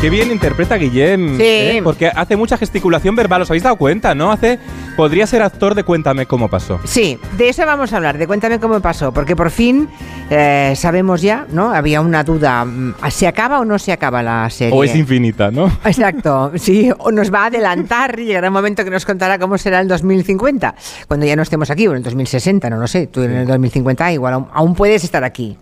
Qué bien interpreta Guillem. Sí. ¿eh? Porque hace mucha gesticulación verbal. ¿Os habéis dado cuenta, no? Hace. Podría ser actor de Cuéntame cómo pasó. Sí, de eso vamos a hablar, de cuéntame cómo pasó, porque por fin eh, sabemos ya, ¿no? Había una duda, mm, ¿se acaba o no se acaba la serie? O es infinita, ¿no? Exacto, sí, o nos va a adelantar y llegará un momento que nos contará cómo será el 2050, cuando ya no estemos aquí, o en el 2060, no lo sé, tú en el 2050 igual aún, aún puedes estar aquí.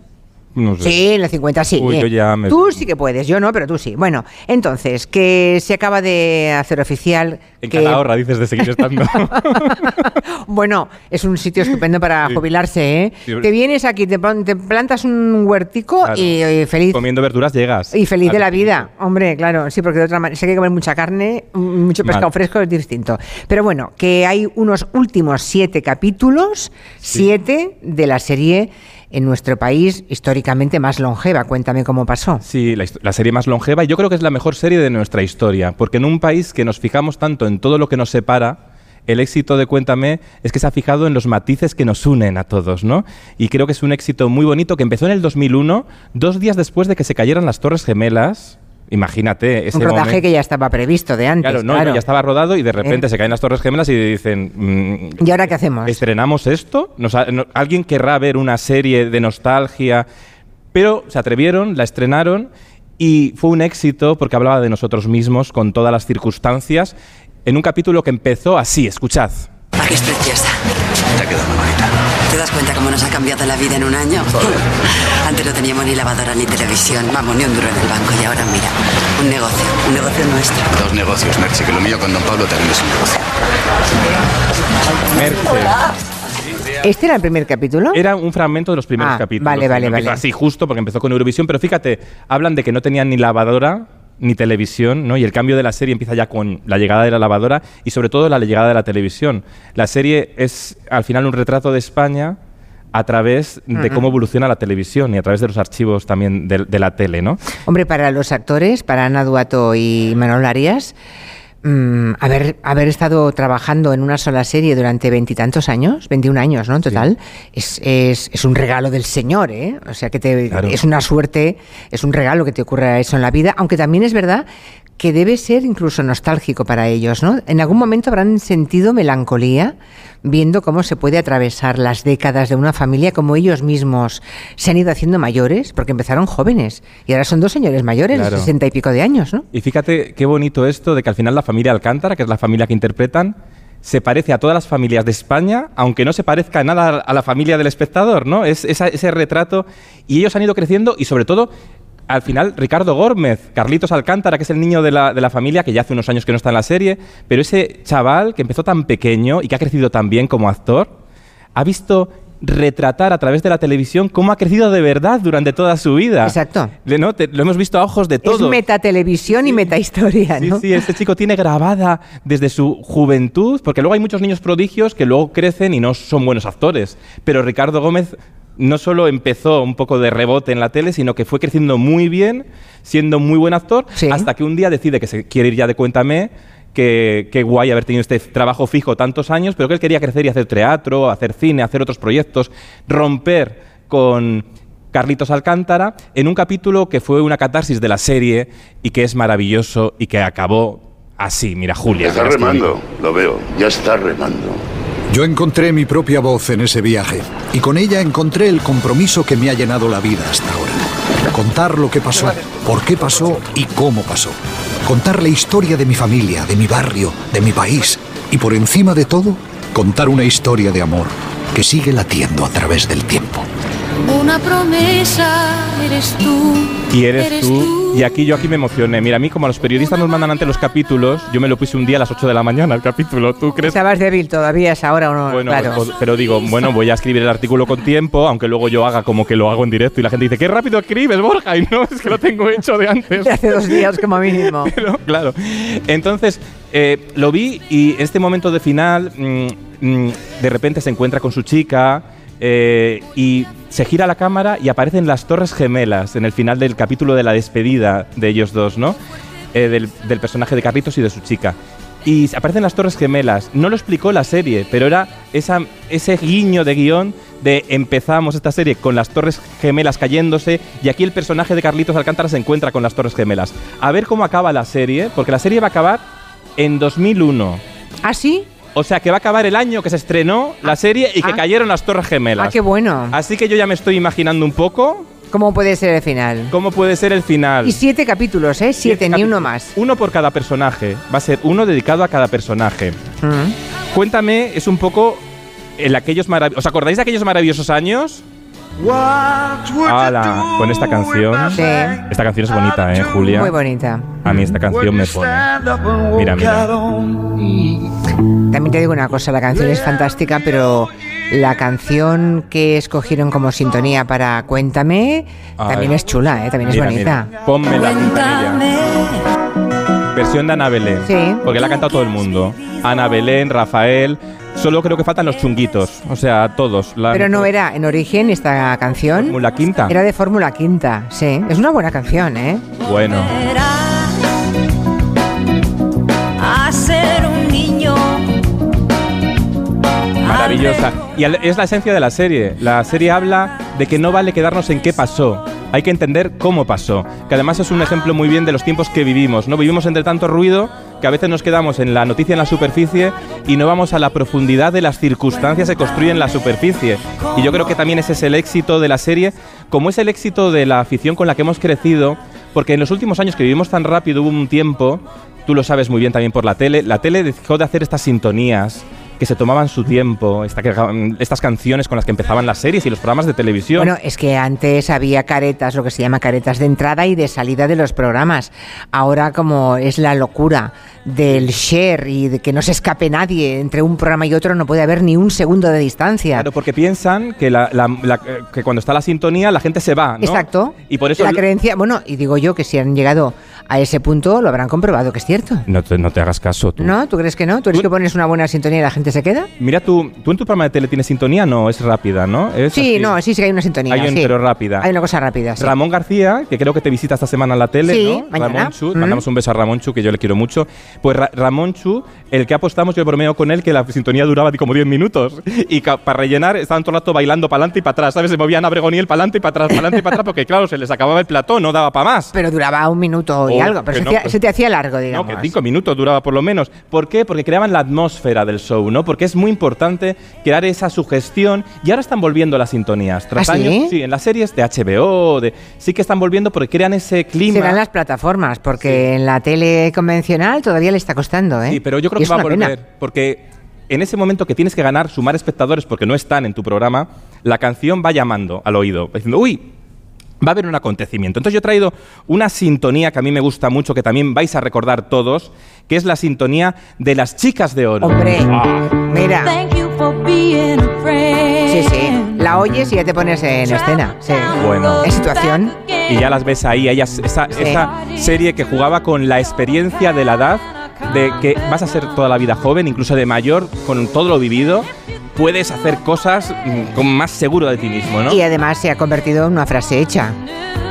No sé. Sí, en el 50 sí. Uy, yo ya me- Tú sí que puedes, yo no, pero tú sí. Bueno, entonces, que se acaba de hacer oficial En que... Calahorra dices de seguir estando. Bueno, es un sitio estupendo para Sí. jubilarse, ¿eh? Sí. Te vienes aquí, te, plantas un huertico Claro. y, y feliz. Comiendo verduras llegas. Y feliz de la vida, hombre, claro, sí, porque de otra manera, si hay que comer mucha carne, mucho pescado Mal. fresco es distinto. Pero bueno, que hay unos últimos siete capítulos, siete de la serie en nuestro país históricamente más longeva. Cuéntame cómo pasó. Sí, la, serie más longeva yo creo que es la mejor serie de nuestra historia, porque en un país que nos fijamos tanto en todo lo que nos separa, el éxito de Cuéntame es que se ha fijado en los matices que nos unen a todos, ¿no? Y creo que es un éxito muy bonito que empezó en el 2001, dos días después de que se cayeran las Torres Gemelas. Imagínate ese Un rodaje momento. que ya estaba previsto de antes. Claro, no, claro. ya estaba rodado y de repente ¿Eh? se caen las Torres Gemelas y dicen... mm, ¿Y ahora qué hacemos? ¿Estrenamos esto? Nos ha- no- ¿Alguien querrá ver una serie de nostalgia? Pero se atrevieron, la estrenaron y fue un éxito porque hablaba de nosotros mismos con todas las circunstancias en un capítulo que empezó así, escuchad. Es preciosa. Te ha quedado muy bonita. ¿Te das cuenta cómo nos ha cambiado la vida en un año? Antes no teníamos ni lavadora ni televisión, vamos, ni un duro en el banco. Y ahora, mira, un negocio, un negocio nuestro. Dos negocios, Merche, que lo mío con Don Pablo también es un negocio. Merche. ¿Este era el primer capítulo? Era un fragmento de los primeros Ah, capítulos. vale, vale, vale. Así, justo porque empezó con Eurovisión. Pero fíjate, hablan de que no tenían ni lavadora ni televisión, ¿no? Y el cambio de la serie empieza ya con la llegada de la lavadora y sobre todo la llegada de la televisión. La serie es al final un retrato de España a través de cómo evoluciona la televisión y a través de los archivos también de, de la tele, ¿no? Hombre, para los actores, para Ana Duato y Manuel Arias, mm, haber, haber estado trabajando en una sola serie durante veintitantos años, 21 años, ¿no? En total, es, es, es un regalo del Señor, ¿eh? O sea, que te, Claro. es una suerte, es un regalo que te ocurra eso en la vida, aunque también es verdad que debe ser incluso nostálgico para ellos, ¿no? En algún momento habrán sentido melancolía viendo cómo se puede atravesar las décadas de una familia, como ellos mismos se han ido haciendo mayores, porque empezaron jóvenes y ahora son dos señores mayores, Claro. de sesenta y pico de años, ¿no? Y fíjate qué bonito esto de que al final la familia Alcántara, que es la familia que interpretan, se parece a todas las familias de España, aunque no se parezca nada a la familia del espectador, ¿no? Es ese retrato. Y ellos han ido creciendo y sobre todo, al final, Ricardo Gómez, Carlitos Alcántara, que es el niño de la, de la familia, que ya hace unos años que no está en la serie, pero ese chaval que empezó tan pequeño y que ha crecido tan bien como actor, ha visto retratar a través de la televisión cómo ha crecido de verdad durante toda su vida. Exacto. Le- ¿no? Te- lo hemos visto a ojos de todos. Es metatelevisión y metahistoria, Sí, ¿no? sí, este chico tiene grabada desde su juventud, porque luego hay muchos niños prodigios que luego crecen y no son buenos actores. Pero Ricardo Gómez no solo empezó un poco de rebote en la tele, sino que fue creciendo muy bien, siendo muy buen actor, Sí. hasta que un día decide que se quiere ir ya de Cuéntame, que, que guay haber tenido este trabajo fijo tantos años, pero que él quería crecer y hacer teatro, hacer cine, hacer otros proyectos, romper con Carlitos Alcántara en un capítulo que fue una catarsis de la serie y que es maravilloso y que acabó así. Mira, Julia. Está remando, lo veo, ya está remando. Yo encontré mi propia voz en ese viaje y con ella encontré el compromiso que me ha llenado la vida hasta ahora. Contar lo que pasó, por qué pasó y cómo pasó. Contar la historia de mi familia, de mi barrio, de mi país y por encima de todo, contar una historia de amor que sigue latiendo a través del tiempo. Una promesa eres tú. Y eres tú. Y aquí yo aquí me emocioné. Mira, a mí como a los periodistas nos mandan antes los capítulos, yo me lo puse un día a las 8 de la mañana el capítulo. ¿Tú crees? Estabas débil todavía, es ahora o no. Bueno, claro. pues, pero digo, bueno, voy a escribir el artículo con tiempo, aunque luego yo haga como que lo hago en directo y la gente dice, qué rápido escribes, Borja, y no, es que lo tengo hecho de antes. De hace dos días como mínimo. Pero, claro. Entonces, eh, lo vi y en este momento de final, mm, mm, de repente se encuentra con su chica eh, y se gira la cámara y aparecen las Torres Gemelas en el final del capítulo de la despedida de ellos dos, ¿no? Eh, del, personaje de Carlitos y de su chica. y aparecen las Torres Gemelas. No lo explicó la serie, pero era ese guiño de guion de empezamos esta serie con las Torres Gemelas cayéndose y aquí el personaje de Carlitos Alcántara se encuentra con las Torres Gemelas. A ver cómo acaba la serie, porque la serie va a acabar en 2001. ¿Ah, sí? O sea, que va a acabar el año que se estrenó la serie y que ah. cayeron las Torres Gemelas. Ah, qué bueno. Así que yo ya me estoy imaginando un poco ¿Cómo puede ser el final? cómo puede ser el final. Y siete capítulos, ¿eh? Siete, ni uno más. Uno por cada personaje. Va a ser uno dedicado a cada personaje. Mm. Cuéntame, es un poco el aquellos ¿Os acordáis de aquellos maravillosos años? ¡Hala! Con esta canción. Sí. Esta canción es bonita, ¿eh, Julia? Muy bonita. A mí esta canción me pone. Mira, mira. También te digo una cosa, la canción es fantástica, pero la canción que escogieron como sintonía para Cuéntame Ay. también es chula, ¿eh? también es Mira, bonita. mira. Ponme la. Versión de Ana Belén. Sí. Porque la ha cantado todo el mundo. Ana Belén, Rafael. Solo creo que faltan los chunguitos. O sea, todos. La- Pero no era en origen esta canción. Fórmula Quinta. Era de Fórmula Quinta, sí. Es una buena canción, ¿eh? Bueno. A ser un niño. Maravillosa. Y es la esencia de la serie. La serie habla de que no vale quedarnos en qué pasó. Hay que entender cómo pasó. Que además es un ejemplo muy bien de los tiempos que vivimos. ¿no? Vivimos entre tanto ruido que a veces nos quedamos en la noticia en la superficie y no vamos a la profundidad de las circunstancias que construyen la superficie. Y yo creo que también ese es el éxito de la serie, como es el éxito de la afición con la que hemos crecido, porque en los últimos años que vivimos tan rápido hubo un tiempo, tú lo sabes muy bien también por la tele, la tele dejó de hacer estas sintonías que se tomaban su tiempo, esta que- estas canciones con las que empezaban las series y los programas de televisión. Bueno, es que antes había caretas, lo que se llama caretas de entrada y de salida de los programas. Ahora como es la locura del share y de que no se escape nadie entre un programa y otro, no puede haber ni un segundo de distancia. Claro, porque piensan que, la- la- la- que cuando está la sintonía la gente se va, ¿no? Exacto. Y por eso... la creencia, bueno, y digo yo que si han llegado a ese punto lo habrán comprobado que es cierto. No te, no te hagas caso, tú. ¿No? ¿Tú crees que no? ¿Tú eres Tú- que pones una buena sintonía y la gente se queda? Mira, tú, tú en tu programa de tele tienes sintonía, no, es rápida, ¿no? Es Sí, así. no, sí, sí que hay una sintonía. Hay un- sí. pero rápida. Hay una cosa rápida, sí. Ramón García, que creo que te visita esta semana en la tele, Sí, ¿no? mañana. Ramón Chu, Mm. mandamos un beso a Ramón Chu, que yo le quiero mucho. Pues Ra- Ramón Chu, el que apostamos, yo bromeo con él, que la sintonía duraba como 10 minutos. Y para rellenar estaban todo el rato bailando para adelante y para atrás, ¿sabes? Se movían a Bregoniel para adelante y para atrás, para adelante y para atrás, porque claro, se les acababa el plató, no daba para más. Pero duraba un minuto y Oh, algo, pero se, no, te, pues- se te hacía largo, No, digamos. que cinco minutos duraba por lo menos. ¿Por qué? Porque creaban la atmósfera del show, ¿no? Porque es muy importante crear esa sugestión. Y ahora están volviendo las sintonías. Tras ¿Ah, años, sí, en las series de HBO, de, sí que están volviendo porque crean ese clima. Serán las plataformas, porque en la tele convencional todavía le está costando, ¿eh? Sí, pero yo creo Y que va a pena. volver. Porque en ese momento que tienes que ganar, sumar espectadores porque no están en tu programa, la canción va llamando al oído, diciendo, uy, va a haber un acontecimiento. Entonces yo he traído una sintonía que a mí me gusta mucho, que también vais a recordar todos, que es la sintonía de las chicas de oro. Hombre, Ah. mira. Sí, sí. La oyes y ya te pones en escena. Sí. Bueno. En situación. Y ya las ves ahí, ellas, esa, Sí. esa serie que jugaba con la experiencia de la edad, de que vas a ser toda la vida joven, incluso de mayor, con todo lo vivido, puedes hacer cosas mm, con más seguro de ti mismo, ¿no? Y además se ha convertido en una frase hecha.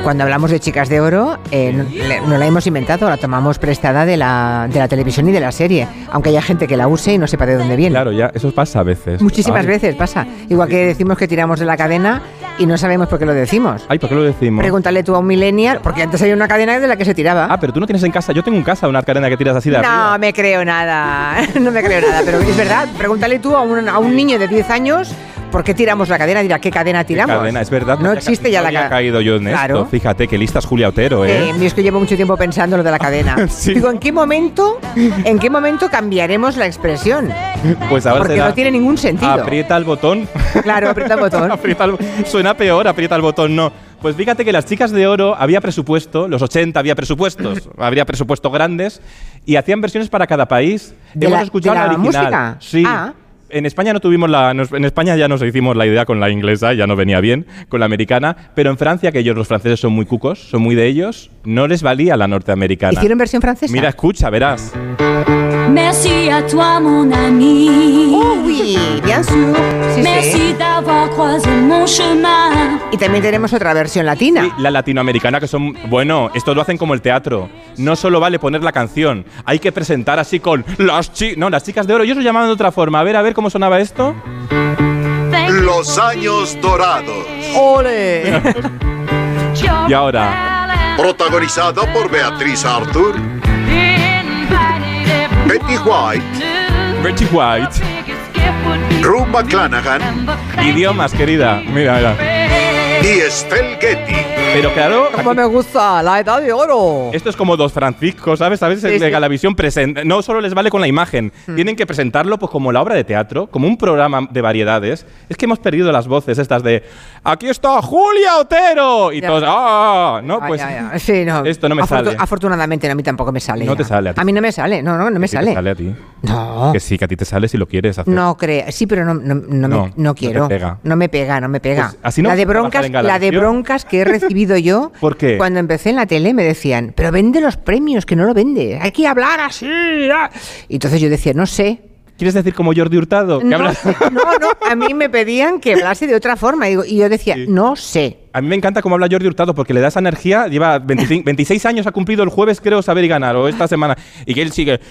Cuando hablamos de chicas de oro, eh, no, le- no la hemos inventado, la tomamos prestada de la, de la televisión y de la serie, aunque haya gente que la use y no sepa de dónde viene. Claro, ya, eso pasa a veces. Muchísimas Ay. veces pasa. Igual que decimos que tiramos de la cadena y no sabemos por qué lo decimos. Ay, ¿por qué lo decimos? Pregúntale tú a un millennial, porque antes había una cadena de la que se tiraba. Ah, pero tú no tienes en casa. Yo tengo en casa una cadena que tiras así de no arriba. me creo nada, no me creo nada, pero es verdad. Pregúntale tú a un, a un niño de 10 años por qué tiramos la cadena, dirá, ¿qué cadena ¿Qué tiramos? cadena, es verdad. No había existe ya la había cadena. caído yo en esto. Claro. Fíjate, que lista es Julia Otero, ¿eh? Eh, es que llevo mucho tiempo pensando lo de la cadena. Sí. Digo, ¿en qué momento, en qué momento cambiaremos la expresión? Pues ahora Porque será, no tiene ningún sentido. Aprieta el botón. Claro, aprieta el botón. Aprieta el- suena peor, aprieta el botón, no. Pues fíjate que las chicas de oro había presupuesto, los 80 había presupuestos, habría presupuestos grandes y hacían versiones para cada país. ¿De Hemos la- escuchado de la original. música? Sí. Ah. En España no tuvimos la nos- en España ya nos hicimos la idea con la inglesa, ya no venía bien con la americana, pero en Francia que ellos los franceses son muy cucos, son muy de ellos, no les valía la norteamericana. ¿Hicieron versión francesa? Mira, escucha, verás. Merci à toi, mon ami. Oh, oui, bien sûr. Sí, Merci sí. d'avoir croisé mon chemin. Y también tenemos otra versión latina. La latinoamericana que son, bueno, esto lo hacen como el teatro. No solo vale poner la canción, hay que presentar así con las chicas, no, las chicas de oro. Ellos lo llamaban de otra forma. A ver, a ver cómo sonaba esto. Los años dorados. ¡Ole! Y ahora, Protagonizado por Beatriz Arthur, Betty White, Betty White. McClanahan Idiomas, querida. Mira, mira. y Estelle Getty. Pero claro, ¡Cómo me gusta! ¡La edad de oro! Esto es como dos Francisco, ¿sabes? A veces Sí, sí. Galavisión presenta- no solo les vale con la imagen, tienen que presentarlo pues como la obra de teatro, como un programa de variedades. Es que hemos perdido las voces estas de aquí está Julia Otero y Ya. todos ah, no Ah, pues ya, ya. Sí, no. esto no me Afortu- sale. Afortunadamente a mí tampoco me sale. No te sale a ti. mí no me sale. No, no, no me Sí te sale. sale a ti. No. Que sí, que a ti te sale si lo quieres hacer. No creo. Sí, pero no, no, no, No, me, quiero. No me pega, no me pega. Pues, así la de a broncas, la de broncas que he recibido yo. ¿Por qué? Cuando empecé en la tele me decían, pero vende los premios, que no lo vende. Hay que hablar así. ah". Y entonces yo decía, no sé. ¿Quieres decir como Jordi Hurtado? No, no, no, a mí me pedían que hablase de otra forma. Y, yo decía, Sí. no sé. A mí me encanta cómo habla Jordi Hurtado porque le da esa energía. Lleva 25 26 años, ha cumplido el jueves, creo, saber y ganar, o esta semana. Y que él sigue.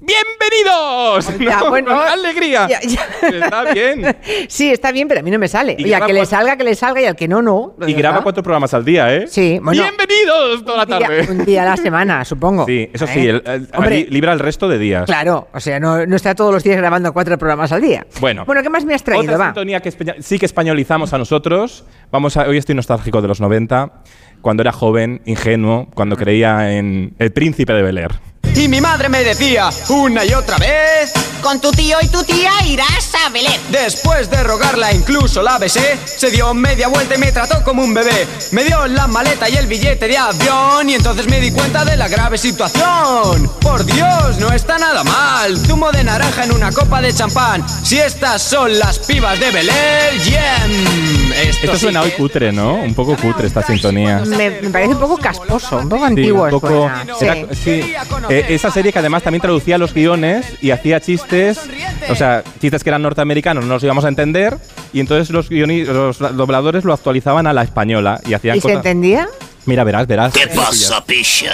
¡Bienvenidos! Ya, ¿No? bueno, ¡Alegría! ya, ya. Está bien. Sí, está bien, pero a mí no me sale. Y al graba que le salga, que le salga y al que no, no. Y graba cuatro programas al día, ¿eh? Sí, bueno. ¡Bienvenidos! Toda la día, tarde. un día a la semana, supongo. Sí, eso ¿Eh? sí, el- el- Hombre, li- libra el resto de días. Claro, o sea, no, no está todos los días grabando cuatro programas al día. Bueno. Bueno, ¿qué más me has traído? Otra Va. sintonía que espa- sí que españolizamos a nosotros. Vamos a, hoy estoy nostálgico de los 90, cuando era joven, ingenuo, cuando creía en el príncipe de Bel Air. Y mi madre me decía una y otra vez, Con tu tío y tu tía irás a Belén. después de rogarla incluso la besé, se dio media vuelta y me trató como un bebé. Me dio la maleta y el billete de avión y entonces me di cuenta de la grave situación. Por Dios, no está nada mal. Zumo de naranja en una copa de champán. Si estas son las pibas de Bel Air, yem. Esto, Esto sí suena hoy cutre, ¿no? Un poco cutre esta sintonía. Me, me parece un poco casposo, un poco Sí, antiguo. un poco. era- sí. Eh, esa serie que además también traducía los guiones y hacía chistes, o sea, chistes que eran norteamericanos, no los íbamos a entender, y entonces los, los dobladores lo actualizaban a la española y hacían ¿Y se entendía? Mira, verás, verás. ¿Qué pasa, picha?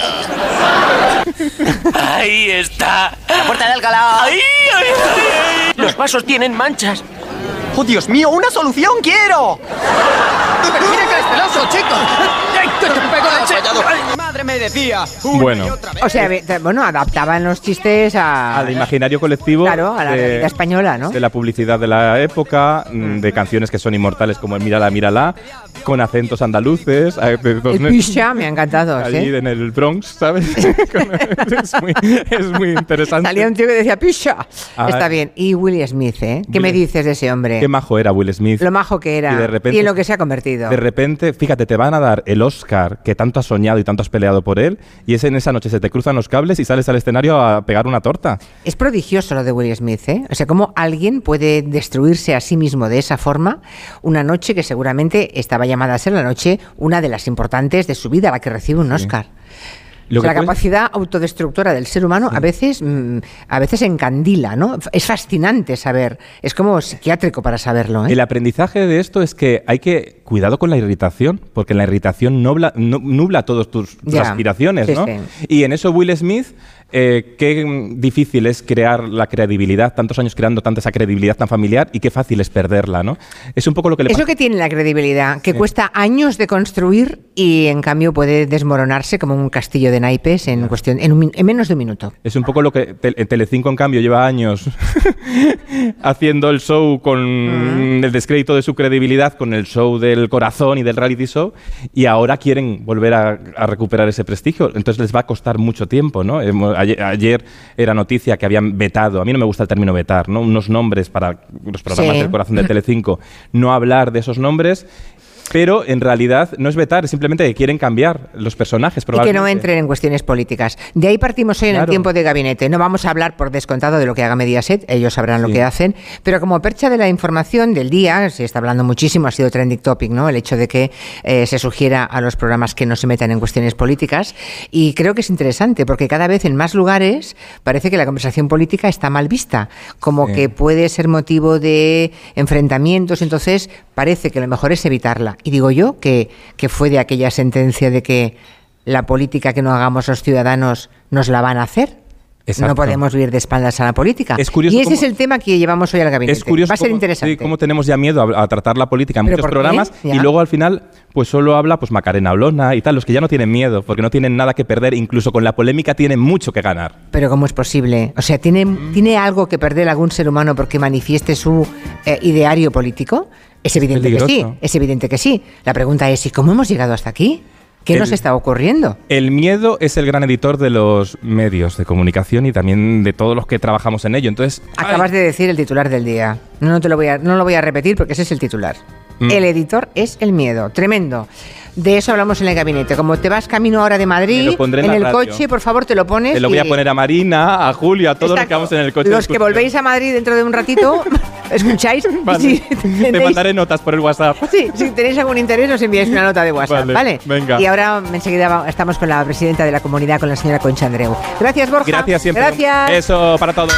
Ahí está. La puerta de Alcalá. ¡Ahí! ahí, ahí! Los vasos tienen manchas. ¡Oh, Dios mío! ¡Una solución quiero! ¡Mira que esteloso, chicos! ¡Te pego! Mi madre me decía Bueno. O sea, bueno, adaptaban los chistes a... Al imaginario colectivo. Claro, a la de- realidad española, ¿no? De la publicidad de la época, mm, de canciones que son inmortales como el Mírala, Mírala, con acentos andaluces. El pisha me ha encantado, Allí en el Bronx, ¿sabes? es, muy, es muy interesante. Salía un tío que decía pisha. Ah, Está bien. Y Will Smith, ¿eh? ¿Qué me dices de ese hombre? Qué majo era Will Smith. Lo majo que era. Y de repente- en lo que se ha convertido. De repente, fíjate, te van a dar el Oscar que tanto has soñado y tanto has peleado por él, y es en esa noche se te cruzan los cables y sales al escenario a pegar una torta. Es prodigioso lo de Will Smith, ¿eh? O sea, cómo alguien puede destruirse a sí mismo de esa forma una noche que seguramente estaba llamada a ser la noche una de las importantes de su vida, la que recibe un Oscar. Lo O sea, que la capacidad autodestructora del ser humano a veces mm, a veces encandila, ¿no? Es fascinante saber, es como psiquiátrico para saberlo, ¿eh? El aprendizaje de esto es que hay que cuidado con la irritación, porque la irritación nubla, nu- nubla todas tus, tus aspiraciones, Sí, ¿no? sí. Y en eso Will Smith, eh, qué mm, difícil es crear la credibilidad, tantos años creando tanta esa credibilidad tan familiar y qué fácil es perderla, ¿no? Es un poco lo que le Es pasa. lo que tiene la credibilidad, que cuesta años de construir y en cambio puede desmoronarse como un castillo de naipes en cuestión en, un en menos de un minuto. Es un poco lo que Te- Telecinco, en cambio, lleva años haciendo el show con el descrédito de su credibilidad, con el show del corazón y del reality show, y ahora quieren volver a, a recuperar ese prestigio. Entonces les va a costar mucho tiempo, ¿no? Hemos- Ayer, ayer era noticia que habían vetado, a mí no me gusta el término vetar, ¿no? Unos nombres para los programas Sí. del corazón de Telecinco, no hablar de esos nombres pero en realidad no es vetar, es simplemente que quieren cambiar los personajes. Y que no entren en cuestiones políticas. De ahí partimos hoy en el tiempo de gabinete. No vamos a hablar por descontado de lo que haga Mediaset, ellos sabrán lo que hacen, pero como percha de la información del día, se está hablando muchísimo, ha sido trending topic, ¿no? El hecho de que eh, se sugiera a los programas que no se metan en cuestiones políticas. Y creo que es interesante, porque cada vez en más lugares parece que la conversación política está mal vista, como Sí. que puede ser motivo de enfrentamientos, entonces parece que lo mejor es evitarla. Y digo yo que, que fue de aquella sentencia de que la política que no hagamos los ciudadanos nos la van a hacer. Exacto. No podemos vivir de espaldas a la política. Es curioso y ese cómo- es el tema que llevamos hoy al gabinete. Es curioso Va a ser cómo, interesante. sí, cómo tenemos ya miedo a, a tratar la política en ¿Pero muchos programas y luego al final pues solo habla pues Macarena Olona y tal, los que ya no tienen miedo porque no tienen nada que perder, incluso con la polémica tienen mucho que ganar. Pero ¿cómo es posible? O sea, ¿tiene, Mm. ¿tiene algo que perder algún ser humano porque manifieste su eh, ideario político? Es evidente que sí, es evidente que sí. La pregunta es, ¿y cómo hemos llegado hasta aquí? ¿Qué El- nos está ocurriendo? El miedo es el gran editor de los medios de comunicación y también de todos los que trabajamos en ello. Entonces, Acabas de decir el titular del día. No, te lo voy a, no lo voy a repetir porque ese es el titular. Mm. El editor es el miedo. Tremendo. De eso hablamos en el gabinete. Como te vas camino ahora de Madrid, lo pondré en la el radio. coche, por favor, te lo pones. te lo voy a y- poner a Marina, a Julio, a todos los que vamos en el coche. Los que volvéis a Madrid dentro de un ratito, escucháis. Vale. Si Te tenéis- mandaré notas por el WhatsApp. Sí, si tenéis algún interés, os enviáis una nota de WhatsApp, Vale, ¿vale? venga. Y ahora enseguida estamos con la presidenta de la comunidad, con la señora Concha Andreu. Gracias, Borja. Gracias siempre. Gracias. Eso para todos.